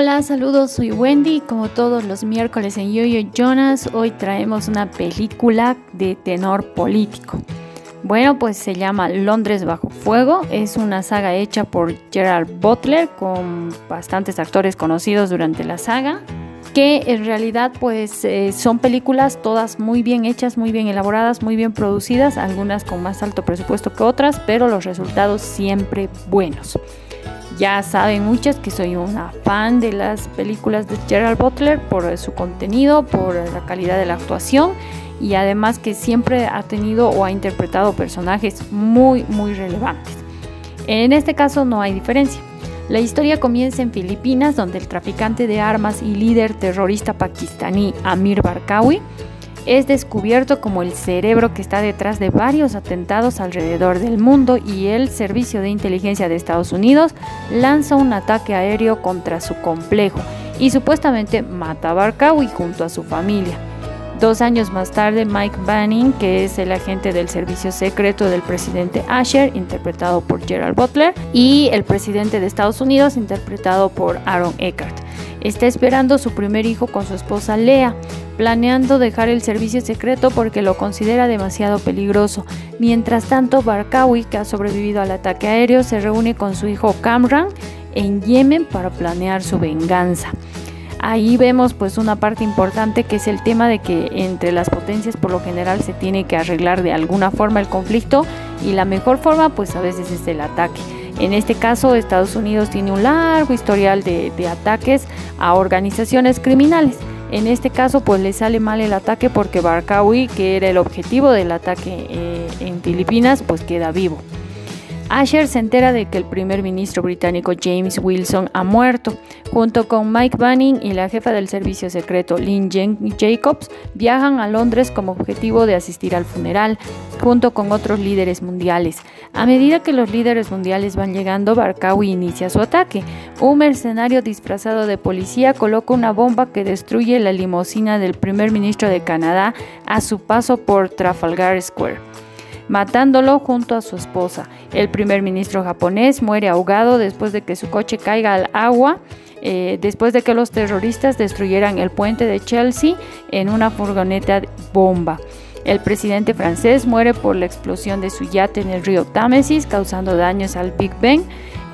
Hola, saludos, soy Wendy. Como todos los miércoles en Yo-Yo Jonas, hoy traemos una película de tenor político. Bueno, pues se llama Londres bajo fuego. Es una saga hecha por Gerald Butler con bastantes actores conocidos durante la saga que en realidad pues eh, son películas todas muy bien hechas, muy bien elaboradas, muy bien producidas, algunas con más alto presupuesto que otras, pero los resultados siempre buenos. Ya saben muchas que soy una fan de las películas de Gerald Butler por su contenido, por la calidad de la actuación y además que siempre ha tenido o ha interpretado personajes muy muy relevantes. En este caso no hay diferencia. La historia comienza en Filipinas, donde el traficante de armas y líder terrorista pakistaní Amir Barkawi es descubierto como el cerebro que está detrás de varios atentados alrededor del mundo y el Servicio de Inteligencia de Estados Unidos lanza un ataque aéreo contra su complejo y supuestamente mata a Barkawi junto a su familia. Dos años más tarde, Mike Banning, que es el agente del servicio secreto del presidente Asher, interpretado por Gerald Butler, y el presidente de Estados Unidos, interpretado por Aaron Eckhart, está esperando su primer hijo con su esposa Lea, planeando dejar el servicio secreto porque lo considera demasiado peligroso. Mientras tanto, Barkawi, que ha sobrevivido al ataque aéreo, se reúne con su hijo Kamran en Yemen para planear su venganza. Ahí vemos pues una parte importante que es el tema de que entre las potencias por lo general se tiene que arreglar de alguna forma el conflicto y la mejor forma pues a veces es el ataque. En este caso Estados Unidos tiene un largo historial de, ataques a organizaciones criminales. En este caso pues le sale mal el ataque porque Barkawi, que era el objetivo del ataque eh, en Filipinas, pues queda vivo. Asher se entera de que el primer ministro británico James Wilson ha muerto. Junto con Mike Banning y la jefa del servicio secreto Lynn Jacobs, viajan a Londres como objetivo de asistir al funeral, junto con otros líderes mundiales. A medida que los líderes mundiales van llegando, Barkawi inicia su ataque. Un mercenario disfrazado de policía coloca una bomba que destruye la limusina del primer ministro de Canadá a su paso por Trafalgar Square matándolo junto a su esposa. El primer ministro japonés muere ahogado después de que su coche caiga al agua. Eh, después de que los terroristas destruyeran el puente de Chelsea en una furgoneta bomba. El presidente francés muere por la explosión de su yate en el río Támesis, causando daños al Big Ben.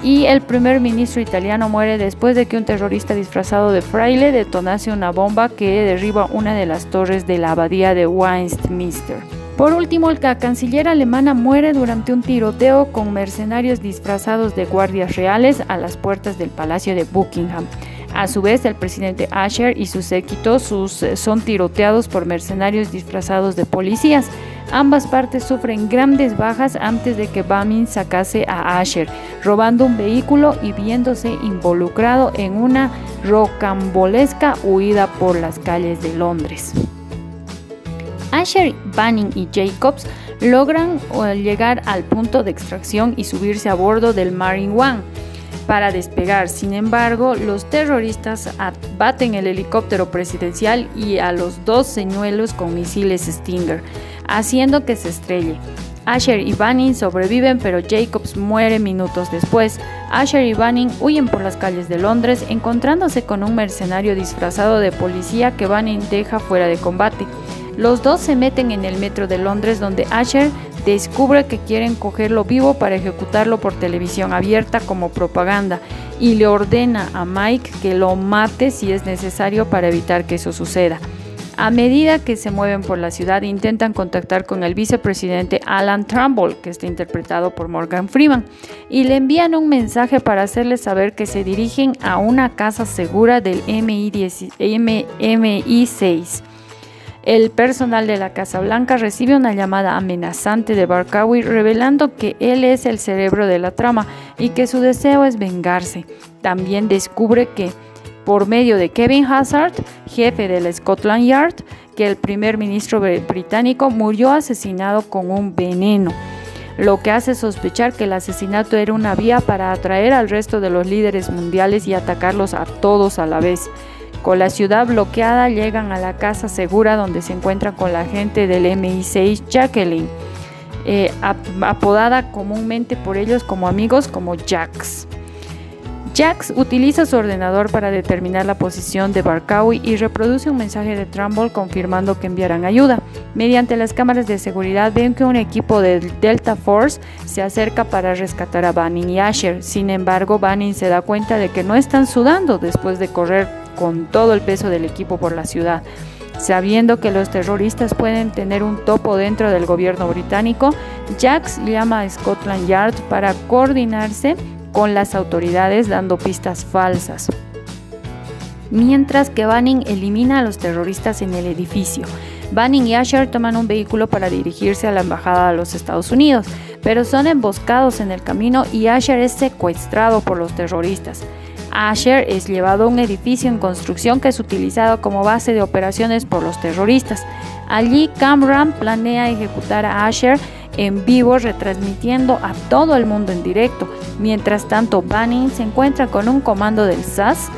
Y el primer ministro italiano muere después de que un terrorista disfrazado de fraile detonase una bomba que derriba una de las torres de la abadía de Westminster. Por último, la canciller alemana muere durante un tiroteo con mercenarios disfrazados de guardias reales a las puertas del Palacio de Buckingham. A su vez, el presidente Asher y sus séquitos eh, son tiroteados por mercenarios disfrazados de policías. Ambas partes sufren grandes bajas antes de que Bamin sacase a Asher, robando un vehículo y viéndose involucrado en una rocambolesca huida por las calles de Londres. Asher, Banning y Jacobs logran eh, llegar al punto de extracción y subirse a bordo del Marine One para despegar. Sin embargo, los terroristas abaten el helicóptero presidencial y a los dos señuelos con misiles Stinger, haciendo que se estrelle. Asher y Banning sobreviven, pero Jacobs muere minutos después. Asher y Banning huyen por las calles de Londres, encontrándose con un mercenario disfrazado de policía que Banning deja fuera de combate. Los dos se meten en el metro de Londres donde Asher descubre que quieren cogerlo vivo para ejecutarlo por televisión abierta como propaganda y le ordena a Mike que lo mate si es necesario para evitar que eso suceda. A medida que se mueven por la ciudad intentan contactar con el vicepresidente Alan Trumbull, que está interpretado por Morgan Freeman, y le envían un mensaje para hacerle saber que se dirigen a una casa segura del MI6. El personal de la Casa Blanca recibe una llamada amenazante de Barkawi revelando que él es el cerebro de la trama y que su deseo es vengarse. También descubre que, por medio de Kevin Hazard, jefe del Scotland Yard, que el primer ministro británico murió asesinado con un veneno lo que hace sospechar que el asesinato era una vía para atraer al resto de los líderes mundiales y atacarlos a todos a la vez. Con la ciudad bloqueada llegan a la casa segura donde se encuentran con la gente del MI6 Jacqueline, eh, apodada comúnmente por ellos como amigos como Jax. Jax utiliza su ordenador para determinar la posición de Barkawi y reproduce un mensaje de Trumbull confirmando que enviarán ayuda. Mediante las cámaras de seguridad ven que un equipo del Delta Force se acerca para rescatar a Banning y Asher. Sin embargo, Banning se da cuenta de que no están sudando después de correr con todo el peso del equipo por la ciudad. Sabiendo que los terroristas pueden tener un topo dentro del gobierno británico, Jax llama a Scotland Yard para coordinarse con las autoridades dando pistas falsas. Mientras que Banning elimina a los terroristas en el edificio. Banning y Asher toman un vehículo para dirigirse a la embajada de los Estados Unidos, pero son emboscados en el camino y Asher es secuestrado por los terroristas. Asher es llevado a un edificio en construcción que es utilizado como base de operaciones por los terroristas. Allí Cameron planea ejecutar a Asher en vivo retransmitiendo a todo el mundo en directo. Mientras tanto, Banning se encuentra con un comando del SAS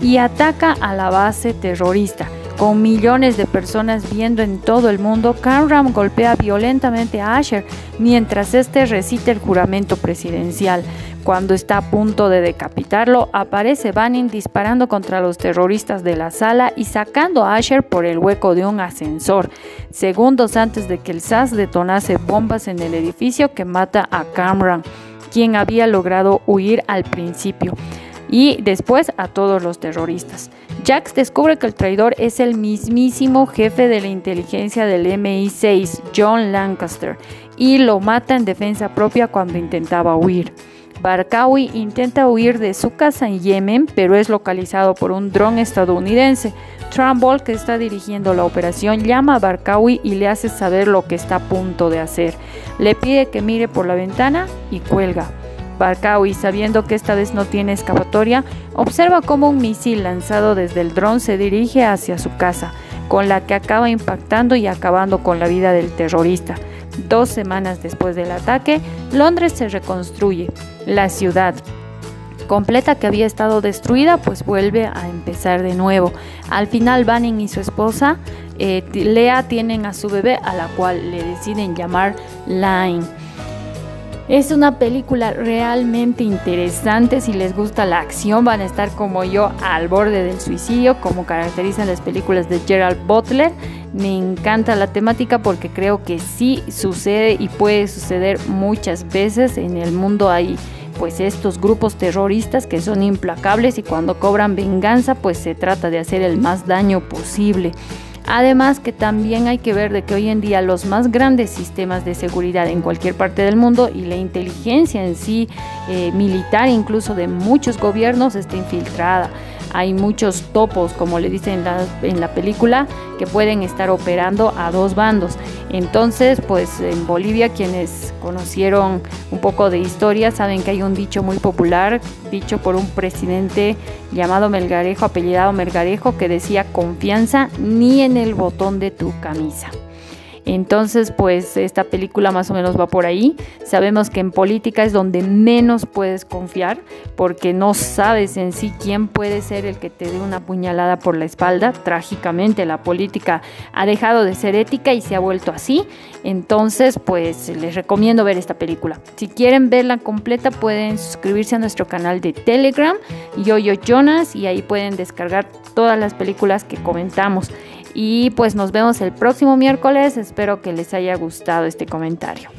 y ataca a la base terrorista. Con millones de personas viendo en todo el mundo, Cameron golpea violentamente a Asher mientras este recita el juramento presidencial. Cuando está a punto de decapitarlo, aparece Banning disparando contra los terroristas de la sala y sacando a Asher por el hueco de un ascensor, segundos antes de que el SAS detonase bombas en el edificio que mata a Cameron, quien había logrado huir al principio, y después a todos los terroristas. Jax descubre que el traidor es el mismísimo jefe de la inteligencia del MI6, John Lancaster, y lo mata en defensa propia cuando intentaba huir. Barkawi intenta huir de su casa en Yemen, pero es localizado por un dron estadounidense. Trumbull, que está dirigiendo la operación, llama a Barkawi y le hace saber lo que está a punto de hacer. Le pide que mire por la ventana y cuelga. Barkawi, sabiendo que esta vez no tiene escapatoria, observa cómo un misil lanzado desde el dron se dirige hacia su casa, con la que acaba impactando y acabando con la vida del terrorista. Dos semanas después del ataque, Londres se reconstruye. La ciudad, completa que había estado destruida, pues vuelve a empezar de nuevo. Al final, Banning y su esposa, eh, Lea, tienen a su bebé, a la cual le deciden llamar Line. Es una película realmente interesante. Si les gusta la acción, van a estar como yo al borde del suicidio, como caracterizan las películas de Gerald Butler. Me encanta la temática porque creo que sí sucede y puede suceder muchas veces en el mundo. Hay pues estos grupos terroristas que son implacables y cuando cobran venganza pues se trata de hacer el más daño posible. Además que también hay que ver de que hoy en día los más grandes sistemas de seguridad en cualquier parte del mundo y la inteligencia en sí eh, militar incluso de muchos gobiernos está infiltrada hay muchos topos, como le dicen en la, película, que pueden estar operando a dos bandos. Entonces, pues en Bolivia quienes conocieron un poco de historia saben que hay un dicho muy popular, dicho por un presidente llamado Melgarejo, apellidado Melgarejo, que decía confianza ni en el botón de tu camisa. Entonces, pues esta película más o menos va por ahí. Sabemos que en política es donde menos puedes confiar porque no sabes en sí quién puede ser el que te dé una puñalada por la espalda. Trágicamente la política ha dejado de ser ética y se ha vuelto así. Entonces, pues les recomiendo ver esta película. Si quieren verla completa pueden suscribirse a nuestro canal de Telegram, Yo Yo Jonas, y ahí pueden descargar todas las películas que comentamos. Y pues nos vemos el próximo miércoles. Espero que les haya gustado este comentario.